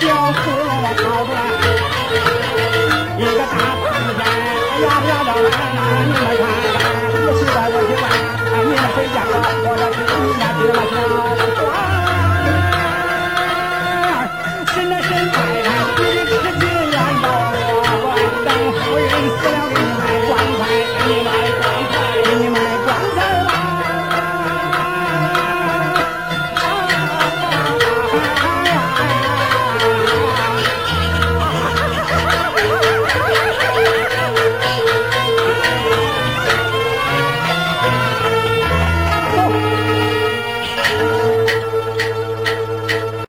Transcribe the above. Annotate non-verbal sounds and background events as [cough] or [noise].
小 [laughs] 河我掏出来一个大胖子来呀呀呀呀来你们看看我奇怪我奇怪你们谁家我这是你家的小孩神那神来吃